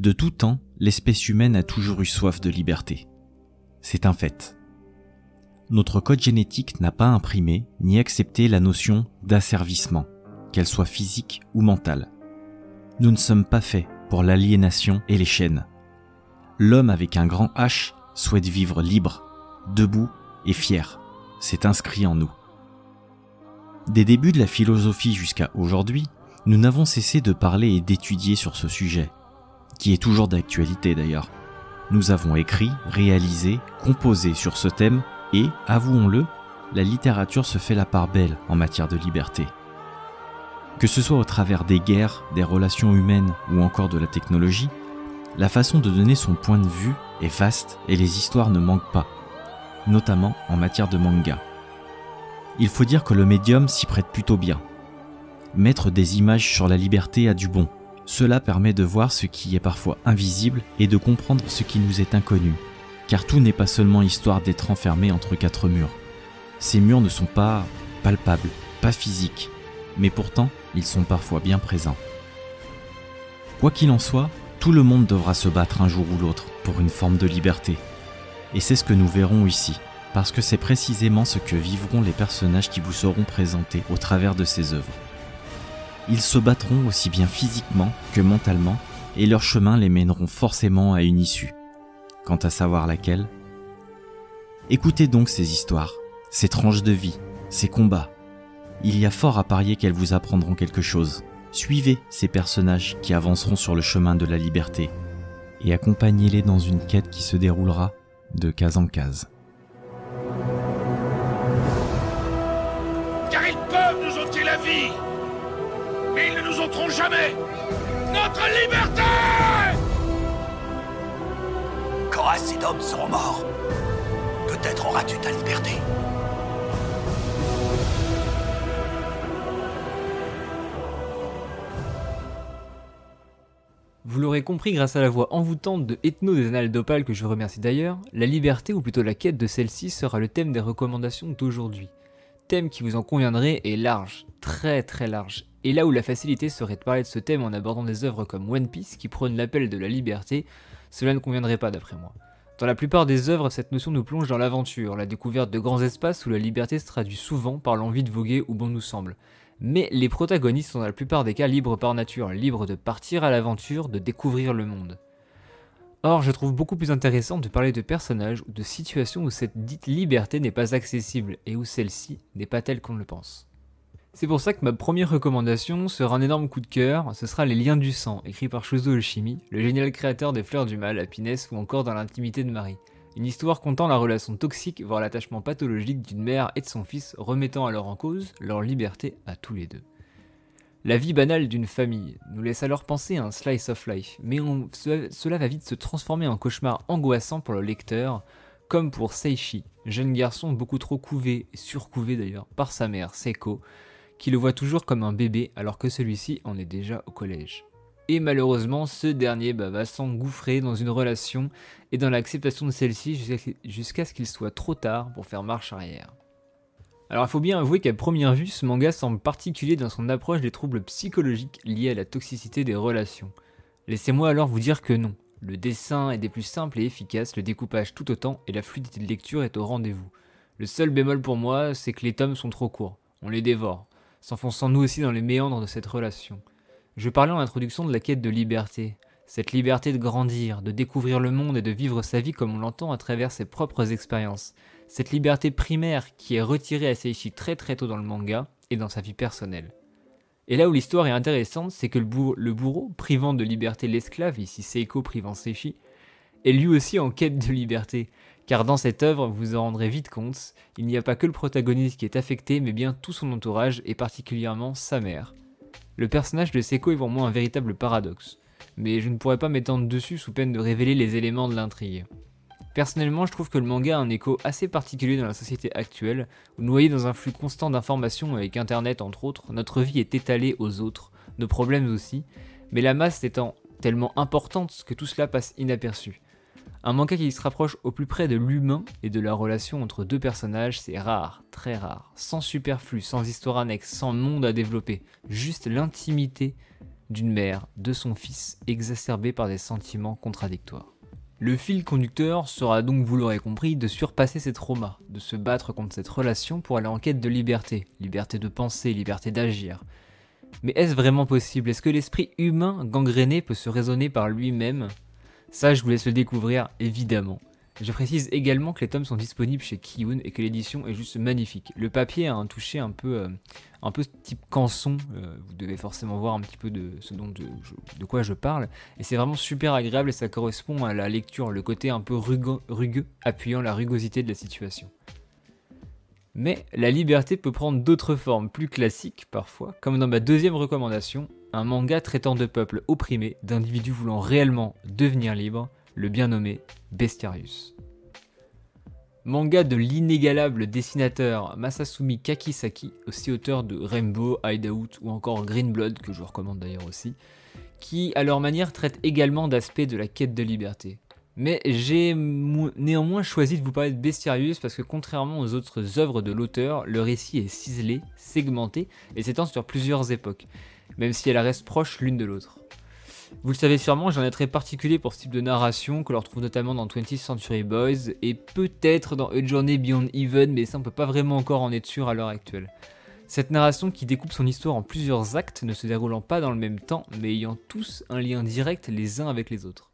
De tout temps, l'espèce humaine a toujours eu soif de liberté. C'est un fait. Notre code génétique n'a pas imprimé ni accepté la notion d'asservissement, qu'elle soit physique ou mentale. Nous ne sommes pas faits pour l'aliénation et les chaînes. L'homme avec un grand H souhaite vivre libre, debout et fier. C'est inscrit en nous. Des débuts de la philosophie jusqu'à aujourd'hui, nous n'avons cessé de parler et d'étudier sur ce sujet, qui est toujours d'actualité d'ailleurs. Nous avons écrit, réalisé, composé sur ce thème et, avouons-le, la littérature se fait la part belle en matière de liberté. Que ce soit au travers des guerres, des relations humaines ou encore de la technologie, la façon de donner son point de vue est vaste et les histoires ne manquent pas, notamment en matière de manga. Il faut dire que le médium s'y prête plutôt bien. Mettre des images sur la liberté a du bon. Cela permet de voir ce qui est parfois invisible et de comprendre ce qui nous est inconnu. Car tout n'est pas seulement histoire d'être enfermé entre quatre murs. Ces murs ne sont pas palpables, pas physiques, mais pourtant ils sont parfois bien présents. Quoi qu'il en soit, tout le monde devra se battre un jour ou l'autre pour une forme de liberté. Et c'est ce que nous verrons ici, parce que c'est précisément ce que vivront les personnages qui vous seront présentés au travers de ces œuvres. Ils se battront aussi bien physiquement que mentalement, et leurs chemins les mèneront forcément à une issue. Quant à savoir laquelle, écoutez donc ces histoires, ces tranches de vie, ces combats. Il y a fort à parier qu'elles vous apprendront quelque chose. Suivez ces personnages qui avanceront sur le chemin de la liberté et accompagnez-les dans une quête qui se déroulera de case en case. Jamais notre liberté Quand assez d'hommes seront morts, peut-être auras-tu ta liberté. Vous l'aurez compris grâce à la voix envoûtante de Ethno des Annales d'Opale que je remercie d'ailleurs, la liberté ou plutôt la quête de celle-ci sera le thème des recommandations d'aujourd'hui. Thème qui vous en conviendrez est large, très très large. Et là où la facilité serait de parler de ce thème en abordant des œuvres comme One Piece qui prônent l'appel de la liberté, cela ne conviendrait pas d'après moi. Dans la plupart des œuvres, cette notion nous plonge dans l'aventure, la découverte de grands espaces où la liberté se traduit souvent par l'envie de voguer où bon nous semble mais les protagonistes sont dans la plupart des cas libres par nature, libres de partir à l'aventure, de découvrir le monde. Or, je trouve beaucoup plus intéressant de parler de personnages ou de situations où cette dite liberté n'est pas accessible et où celle-ci n'est pas telle qu'on le pense. C'est pour ça que ma première recommandation sera un énorme coup de cœur, ce sera Les Liens du Sang, écrit par Shuzo Oshimi, le génial créateur des Fleurs du Mal, Happiness ou encore dans l'intimité de Marie. Une histoire comptant la relation toxique, voire l'attachement pathologique d'une mère et de son fils, remettant alors en cause leur liberté à tous les deux. La vie banale d'une famille nous laisse alors penser à un slice of life, mais cela va vite se transformer en cauchemar angoissant pour le lecteur, comme pour Seishi, jeune garçon beaucoup trop couvé, surcouvé d'ailleurs, par sa mère, Seiko, qui le voit toujours comme un bébé alors que celui-ci en est déjà au collège. Et malheureusement, ce dernier bah, va s'engouffrer dans une relation et dans l'acceptation de celle-ci jusqu'à ce qu'il soit trop tard pour faire marche arrière. Alors il faut bien avouer qu'à première vue, ce manga semble particulier dans son approche des troubles psychologiques liés à la toxicité des relations. Laissez-moi alors vous dire que non. Le dessin est des plus simples et efficaces, le découpage tout autant, et la fluidité de lecture est au rendez-vous. Le seul bémol pour moi, c'est que les tomes sont trop courts. On les dévore, s'enfonçant nous aussi dans les méandres de cette relation. Je parlais en introduction de la quête de liberté. Cette liberté de grandir, de découvrir le monde et de vivre sa vie comme on l'entend à travers ses propres expériences. Cette liberté primaire qui est retirée à Seishi très très tôt dans le manga et dans sa vie personnelle. Et là où l'histoire est intéressante, c'est que le, bourreau, privant de liberté l'esclave, ici Seiko privant Seishi, est lui aussi en quête de liberté. Car dans cette œuvre, vous en rendrez vite compte, il n'y a pas que le protagoniste qui est affecté, mais bien tout son entourage, et particulièrement sa mère. Le personnage de Seiko est pour moi un véritable paradoxe, mais je ne pourrais pas m'étendre dessus sous peine de révéler les éléments de l'intrigue. Personnellement, je trouve que le manga a un écho assez particulier dans la société actuelle, où noyé dans un flux constant d'informations avec internet entre autres, notre vie est étalée aux autres, nos problèmes aussi, mais la masse étant tellement importante que tout cela passe inaperçu. Un manga qui se rapproche au plus près de l'humain et de la relation entre deux personnages, c'est rare, très rare. Sans superflu, sans histoire annexe, sans monde à développer. Juste l'intimité d'une mère, de son fils, exacerbés par des sentiments contradictoires. Le fil conducteur sera donc, vous l'aurez compris, de surpasser ces traumas, de se battre contre cette relation pour aller en quête de liberté, liberté de penser, liberté d'agir. Mais est-ce vraiment possible? Est-ce que l'esprit humain gangréné peut se raisonner par lui-même? Ça, je vous laisse le découvrir, évidemment. Je précise également que les tomes sont disponibles chez Kiyun et que l'édition est juste magnifique. Le papier a un toucher un peu, euh, un peu type canson. Euh, vous devez forcément voir un petit peu de ce dont de, quoi je parle. Et c'est vraiment super agréable et ça correspond à la lecture, le côté un peu rugueux appuyant la rugosité de la situation. Mais la liberté peut prendre d'autres formes plus classiques parfois, comme dans ma deuxième recommandation, un manga traitant de peuples opprimés, d'individus voulant réellement devenir libres, le bien nommé Bestiarius. Manga de l'inégalable dessinateur Masasumi Kakisaki, aussi auteur de Rainbow, Hideout ou encore Green Blood, que je recommande d'ailleurs aussi, qui à leur manière traitent également d'aspects de la quête de liberté. Mais j'ai néanmoins choisi de vous parler de Bestiarius parce que contrairement aux autres œuvres de l'auteur, le récit est ciselé, segmenté et s'étend sur plusieurs époques, même si elles restent proches l'une de l'autre. Vous le savez sûrement, j'ai un attrait particulier pour ce type de narration que l'on retrouve notamment dans 20th Century Boys et peut-être dans A Journey Beyond Even, mais ça on peut pas vraiment encore en être sûr à l'heure actuelle. Cette narration qui découpe son histoire en plusieurs actes, ne se déroulant pas dans le même temps, mais ayant tous un lien direct les uns avec les autres.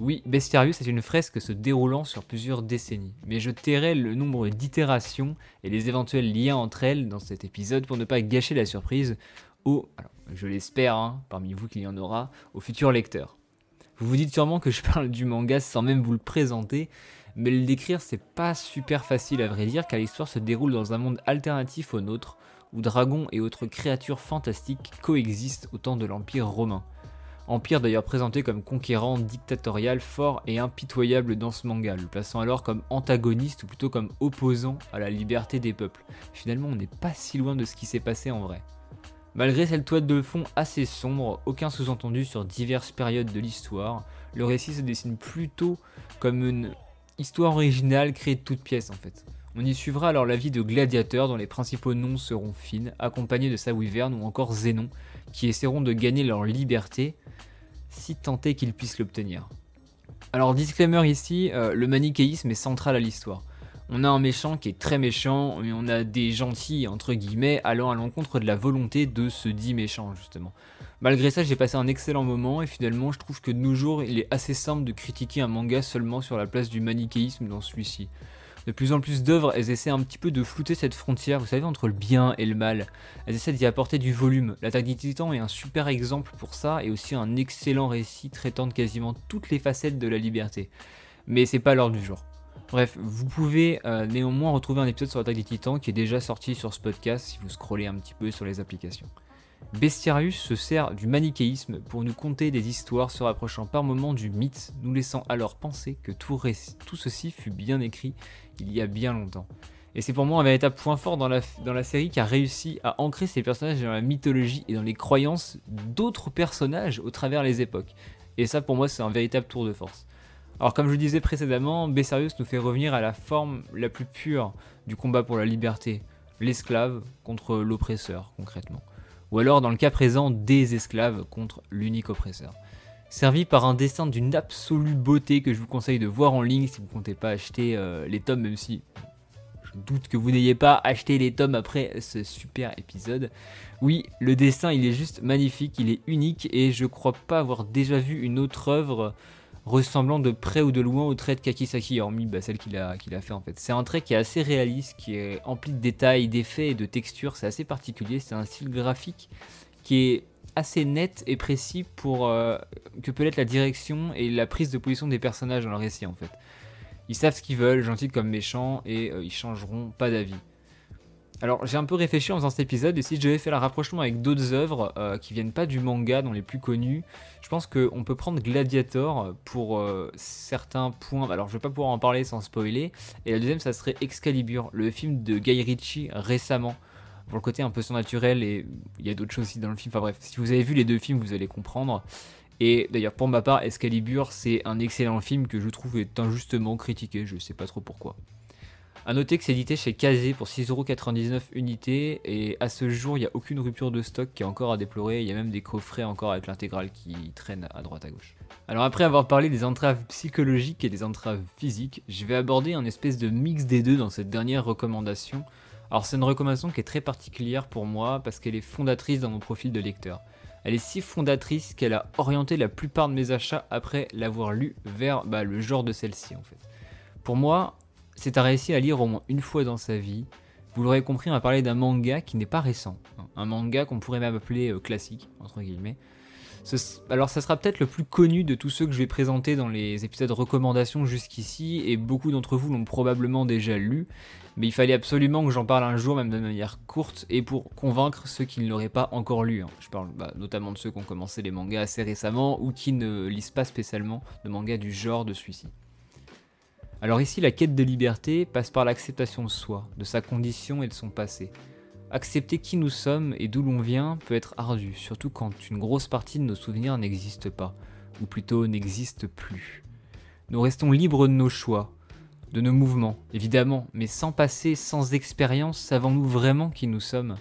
Oui, Bestiarius est une fresque se déroulant sur plusieurs décennies, mais je tairai le nombre d'itérations et les éventuels liens entre elles dans cet épisode pour ne pas gâcher la surprise au, je l'espère, hein, parmi vous qu'il y en aura, aux futurs lecteurs. Vous vous dites sûrement que je parle du manga sans même vous le présenter, mais le décrire c'est pas super facile à vrai dire car l'histoire se déroule dans un monde alternatif au nôtre, où dragons et autres créatures fantastiques coexistent au temps de l'Empire romain. Empire d'ailleurs présenté comme conquérant, dictatorial, fort et impitoyable dans ce manga, le plaçant alors comme antagoniste ou plutôt comme opposant à la liberté des peuples. Finalement on n'est pas si loin de ce qui s'est passé en vrai. Malgré cette toile de fond assez sombre, aucun sous-entendu sur diverses périodes de l'histoire, le récit se dessine plutôt comme une histoire originale créée de toutes pièces en fait. On y suivra alors la vie de gladiateurs dont les principaux noms seront Finn, accompagnés de sa wyvern ou encore Zénon, qui essaieront de gagner leur liberté, si tant est qu'ils puissent l'obtenir. Alors disclaimer ici, euh, le manichéisme est central à l'histoire on a un méchant qui est très méchant, et on a des gentils, entre guillemets, allant à l'encontre de la volonté de ce dit méchant, justement. Malgré ça, j'ai passé un excellent moment, et finalement, je trouve que de nos jours, il est assez simple de critiquer un manga seulement sur la place du manichéisme dans celui-ci. De plus en plus d'œuvres, elles essaient un petit peu de flouter cette frontière, vous savez, entre le bien et le mal. Elles essaient d'y apporter du volume. L'attaque des titans est un super exemple pour ça, et aussi un excellent récit traitant de quasiment toutes les facettes de la liberté. Mais c'est pas l'ordre du jour. Bref, vous pouvez euh, néanmoins retrouver un épisode sur l'attaque des titans qui est déjà sorti sur ce podcast si vous scrollez un petit peu sur les applications. Bestiarius se sert du manichéisme pour nous conter des histoires se rapprochant par moments du mythe, nous laissant alors penser que tout, ceci fut bien écrit il y a bien longtemps. Et c'est pour moi un véritable point fort dans la, série qui a réussi à ancrer ces personnages dans la mythologie et dans les croyances d'autres personnages au travers les époques. Et ça pour moi c'est un véritable tour de force. Alors comme je le disais précédemment, Bessarius nous fait revenir à la forme la plus pure du combat pour la liberté, l'esclave contre l'oppresseur concrètement. Ou alors dans le cas présent, des esclaves contre l'unique oppresseur. Servi par un dessin d'une absolue beauté que je vous conseille de voir en ligne si vous ne comptez pas acheter euh, les tomes, même si je doute que vous n'ayez pas acheté les tomes après ce super épisode. Oui, le dessin il est juste magnifique, il est unique et je crois pas avoir déjà vu une autre œuvre ressemblant de près ou de loin au trait de Kakisaki, hormis bah, celle qu'il a, qu'il a fait en fait. C'est un trait qui est assez réaliste, qui est empli de détails, d'effets et de textures, c'est assez particulier, c'est un style graphique qui est assez net et précis pour euh, que peut être la direction et la prise de position des personnages dans le récit en fait. Ils savent ce qu'ils veulent, gentils comme méchants, et euh, ils changeront pas d'avis. Alors j'ai un peu réfléchi en faisant cet épisode et si je devais faire le rapprochement avec d'autres œuvres euh, qui viennent pas du manga, dont les plus connus, je pense qu'on peut prendre Gladiator pour euh, certains points. Alors je vais pas pouvoir en parler sans spoiler. Et la deuxième ça serait Excalibur, le film de Guy Ritchie récemment. Pour le côté un peu surnaturel et il y a d'autres choses aussi dans le film. Enfin bref, si vous avez vu les deux films vous allez comprendre. Et d'ailleurs pour ma part Excalibur c'est un excellent film que je trouve est injustement critiqué, je sais pas trop pourquoi. A noter que c'est édité chez Kazé pour 6,99€ unité et à ce jour il n'y a aucune rupture de stock qui est encore à déplorer, il y a même des coffrets encore avec l'intégrale qui traînent à droite à gauche. Alors après avoir parlé des entraves psychologiques et des entraves physiques, je vais aborder un espèce de mix des deux dans cette dernière recommandation. Alors c'est une recommandation qui est très particulière pour moi parce qu'elle est fondatrice dans mon profil de lecteur. Elle est si fondatrice qu'elle a orienté la plupart de mes achats après l'avoir lu vers bah, le genre de celle-ci en fait. Pour moi, c'est à réussir à lire au moins une fois dans sa vie. Vous l'aurez compris, on va parler d'un manga qui n'est pas récent. Un manga qu'on pourrait même appeler euh, classique, entre guillemets. alors ça sera peut-être le plus connu de tous ceux que je vais présenter dans les épisodes recommandations jusqu'ici, et beaucoup d'entre vous l'ont probablement déjà lu, mais il fallait absolument que j'en parle un jour, même de manière courte, et pour convaincre ceux qui ne l'auraient pas encore lu. Hein. Je parle bah, notamment de ceux qui ont commencé les mangas assez récemment, ou qui ne lisent pas spécialement de mangas du genre de celui-ci. Alors ici, la quête de liberté passe par l'acceptation de soi, de sa condition et de son passé. Accepter qui nous sommes et d'où l'on vient peut être ardu, surtout quand une grosse partie de nos souvenirs n'existe pas, ou plutôt n'existe plus. Nous restons libres de nos choix, de nos mouvements, évidemment, mais sans passé, sans expérience, savons-nous vraiment qui nous sommes?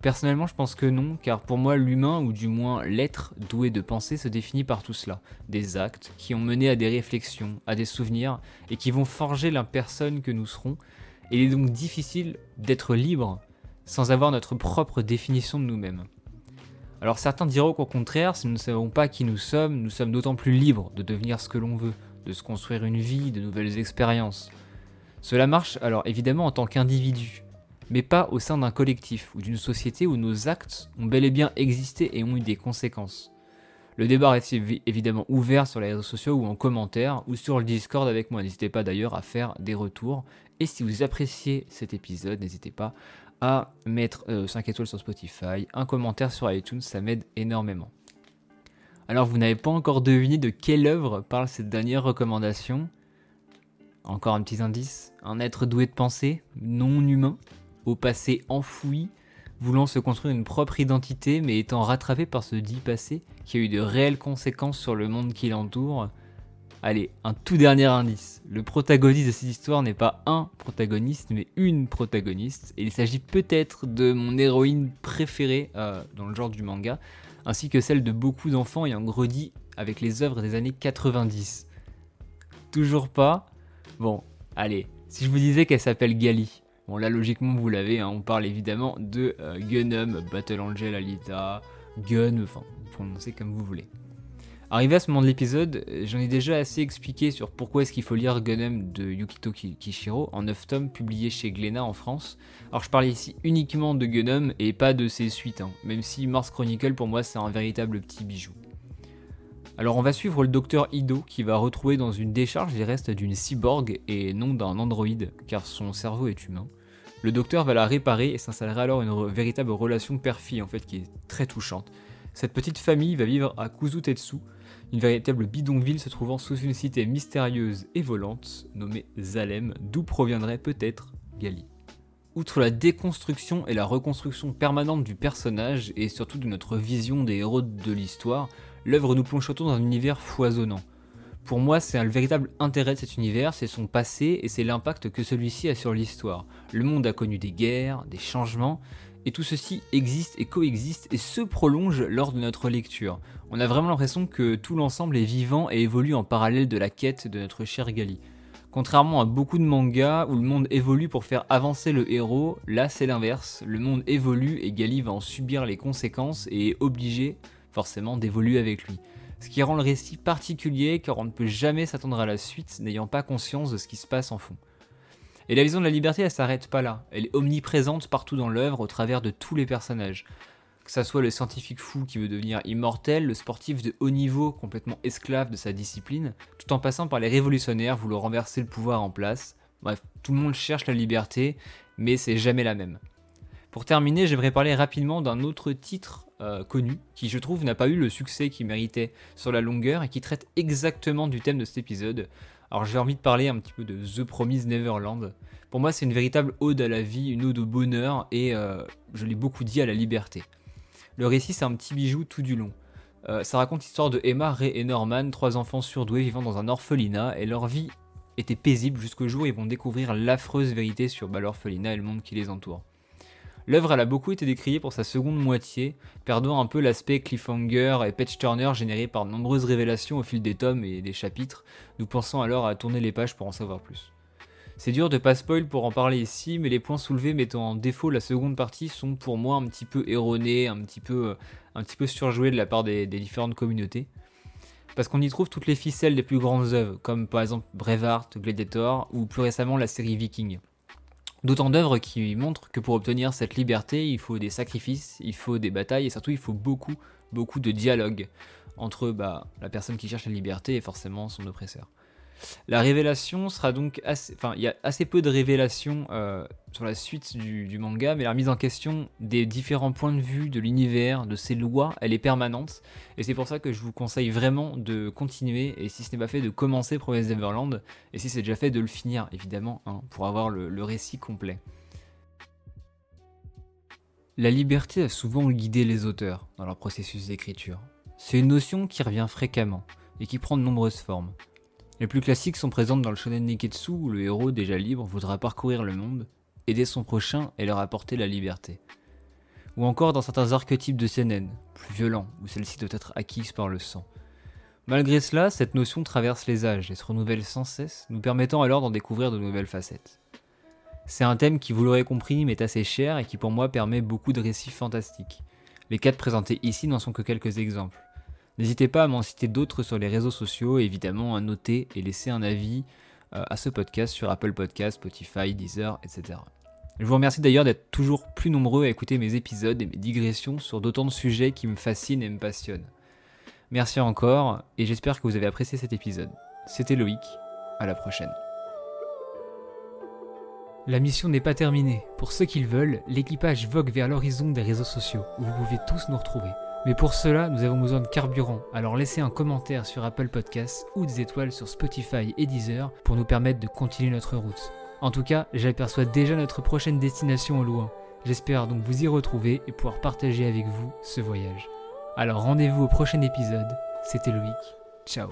Personnellement, je pense que non, car pour moi, l'humain, ou du moins l'être doué de pensée, se définit par tout cela. Des actes qui ont mené à des réflexions, à des souvenirs, et qui vont forger la personne que nous serons. Il est donc difficile d'être libre sans avoir notre propre définition de nous-mêmes. Alors certains diront qu'au contraire, si nous ne savons pas qui nous sommes, nous sommes d'autant plus libres de devenir ce que l'on veut, de se construire une vie, de nouvelles expériences. Cela marche alors évidemment en tant qu'individu, mais pas au sein d'un collectif ou d'une société où nos actes ont bel et bien existé et ont eu des conséquences. Le débat est évidemment ouvert sur les réseaux sociaux ou en commentaire ou sur le Discord avec moi. N'hésitez pas d'ailleurs à faire des retours. Et si vous appréciez cet épisode, n'hésitez pas à mettre 5 euh, étoiles sur Spotify, un commentaire sur iTunes, ça m'aide énormément. Alors vous n'avez pas encore deviné de quelle œuvre parle cette dernière recommandation? Encore un petit indice? Un être doué de pensée, non humain, au passé enfoui, voulant se construire une propre identité mais étant rattrapé par ce dit passé qui a eu de réelles conséquences sur le monde qui l'entoure. Allez, un tout dernier indice. Le protagoniste de cette histoire n'est pas un protagoniste, mais une protagoniste. Et il s'agit peut-être de mon héroïne préférée euh, dans le genre du manga, ainsi que celle de beaucoup d'enfants ayant grandi avec les œuvres des années 90. Toujours pas Bon, allez, si je vous disais qu'elle s'appelle Gali, Bon là logiquement vous l'avez, hein, on parle évidemment de euh, Gunham, Battle Angel Alita, Gun, enfin prononcez comme vous voulez. Arrivé à ce moment de l'épisode, j'en ai déjà assez expliqué sur pourquoi est-ce qu'il faut lire Gunham de Yukito Kishiro en 9 tomes publiés chez Glénat en France. Alors je parle ici uniquement de Gunham et pas de ses suites, hein, même si Mars Chronicle pour moi c'est un véritable petit bijou. Alors on va suivre le docteur Ido qui va retrouver dans une décharge les restes d'une cyborg et non d'un androïde car son cerveau est humain. Le docteur va la réparer et s'installera alors une véritable relation père-fille en fait qui est très touchante. Cette petite famille va vivre à Kuzutetsu, une véritable bidonville se trouvant sous une cité mystérieuse et volante nommée Zalem, d'où proviendrait peut-être Gali. Outre la déconstruction et la reconstruction permanente du personnage et surtout de notre vision des héros de l'histoire, l'œuvre nous plonge surtout dans un univers foisonnant. Pour moi, c'est le véritable intérêt de cet univers, c'est son passé et c'est l'impact que celui-ci a sur l'histoire. Le monde a connu des guerres, des changements, et tout ceci existe et coexiste et se prolonge lors de notre lecture. On a vraiment l'impression que tout l'ensemble est vivant et évolue en parallèle de la quête de notre cher Gali. Contrairement à beaucoup de mangas où le monde évolue pour faire avancer le héros, là c'est l'inverse. Le monde évolue et Gali va en subir les conséquences et est obligé forcément d'évoluer avec lui ce qui rend le récit particulier car on ne peut jamais s'attendre à la suite n'ayant pas conscience de ce qui se passe en fond. Et la vision de la liberté, elle s'arrête pas là, elle est omniprésente partout dans l'œuvre au travers de tous les personnages. Que ça soit le scientifique fou qui veut devenir immortel, le sportif de haut niveau complètement esclave de sa discipline, tout en passant par les révolutionnaires voulant renverser le pouvoir en place. Bref, tout le monde cherche la liberté, mais c'est jamais la même. Pour terminer, j'aimerais parler rapidement d'un autre titre euh, connu, qui je trouve n'a pas eu le succès qu'il méritait sur la longueur et qui traite exactement du thème de cet épisode. Alors j'ai envie de parler un petit peu de The Promised Neverland. Pour moi c'est une véritable ode à la vie, une ode au bonheur et euh, je l'ai beaucoup dit à la liberté. Le récit c'est un petit bijou tout du long. Euh, ça raconte l'histoire de Emma, Ray et Norman, trois enfants surdoués vivant dans un orphelinat et leur vie était paisible jusqu'au jour où ils vont découvrir l'affreuse vérité sur bah, l'orphelinat et le monde qui les entoure. L'œuvre a beaucoup été décriée pour sa seconde moitié, perdant un peu l'aspect cliffhanger et patch turner généré par de nombreuses révélations au fil des tomes et des chapitres, nous pensons alors à tourner les pages pour en savoir plus. C'est dur de pas spoil pour en parler ici, mais les points soulevés mettant en défaut la seconde partie sont pour moi un petit peu erronés, un petit peu, euh, surjoués de la part des, des différentes communautés. Parce qu'on y trouve toutes les ficelles des plus grandes œuvres, comme par exemple Braveheart, Gladiator, ou plus récemment la série Viking. D'autant d'œuvres qui montrent que pour obtenir cette liberté, il faut des sacrifices, il faut des batailles, et surtout il faut beaucoup, beaucoup de dialogue entre bah, la personne qui cherche la liberté et forcément son oppresseur. La révélation sera donc assez. Enfin, il y a assez peu de révélations euh, sur la suite du, manga, mais la mise en question des différents points de vue de l'univers, de ses lois, elle est permanente. Et c'est pour ça que je vous conseille vraiment de continuer, et si ce n'est pas fait, de commencer Promise Neverland, et si c'est déjà fait, de le finir, évidemment, hein, pour avoir le récit complet. La liberté a souvent guidé les auteurs dans leur processus d'écriture. C'est une notion qui revient fréquemment et qui prend de nombreuses formes. Les plus classiques sont présentes dans le shonen Niketsu où le héros déjà libre voudra parcourir le monde, aider son prochain et leur apporter la liberté. Ou encore dans certains archétypes de seinen, plus violents, où celle-ci doit être acquise par le sang. Malgré cela, cette notion traverse les âges et se renouvelle sans cesse, nous permettant alors d'en découvrir de nouvelles facettes. C'est un thème qui, vous l'aurez compris, m'est assez cher et qui pour moi permet beaucoup de récits fantastiques. Les quatre présentés ici n'en sont que quelques exemples. N'hésitez pas à m'en citer d'autres sur les réseaux sociaux et évidemment à noter et laisser un avis euh, à ce podcast sur Apple Podcasts, Spotify, Deezer, etc. Je vous remercie d'ailleurs d'être toujours plus nombreux à écouter mes épisodes et mes digressions sur d'autant de sujets qui me fascinent et me passionnent. Merci encore et j'espère que vous avez apprécié cet épisode. C'était Loïc, à la prochaine. La mission n'est pas terminée. Pour ceux qui le veulent, l'équipage vogue vers l'horizon des réseaux sociaux, où vous pouvez tous nous retrouver. Mais pour cela, nous avons besoin de carburant, alors laissez un commentaire sur Apple Podcasts ou des étoiles sur Spotify et Deezer pour nous permettre de continuer notre route. En tout cas, j'aperçois déjà notre prochaine destination au loin. J'espère donc vous y retrouver et pouvoir partager avec vous ce voyage. Alors rendez-vous au prochain épisode. C'était Loïc. Ciao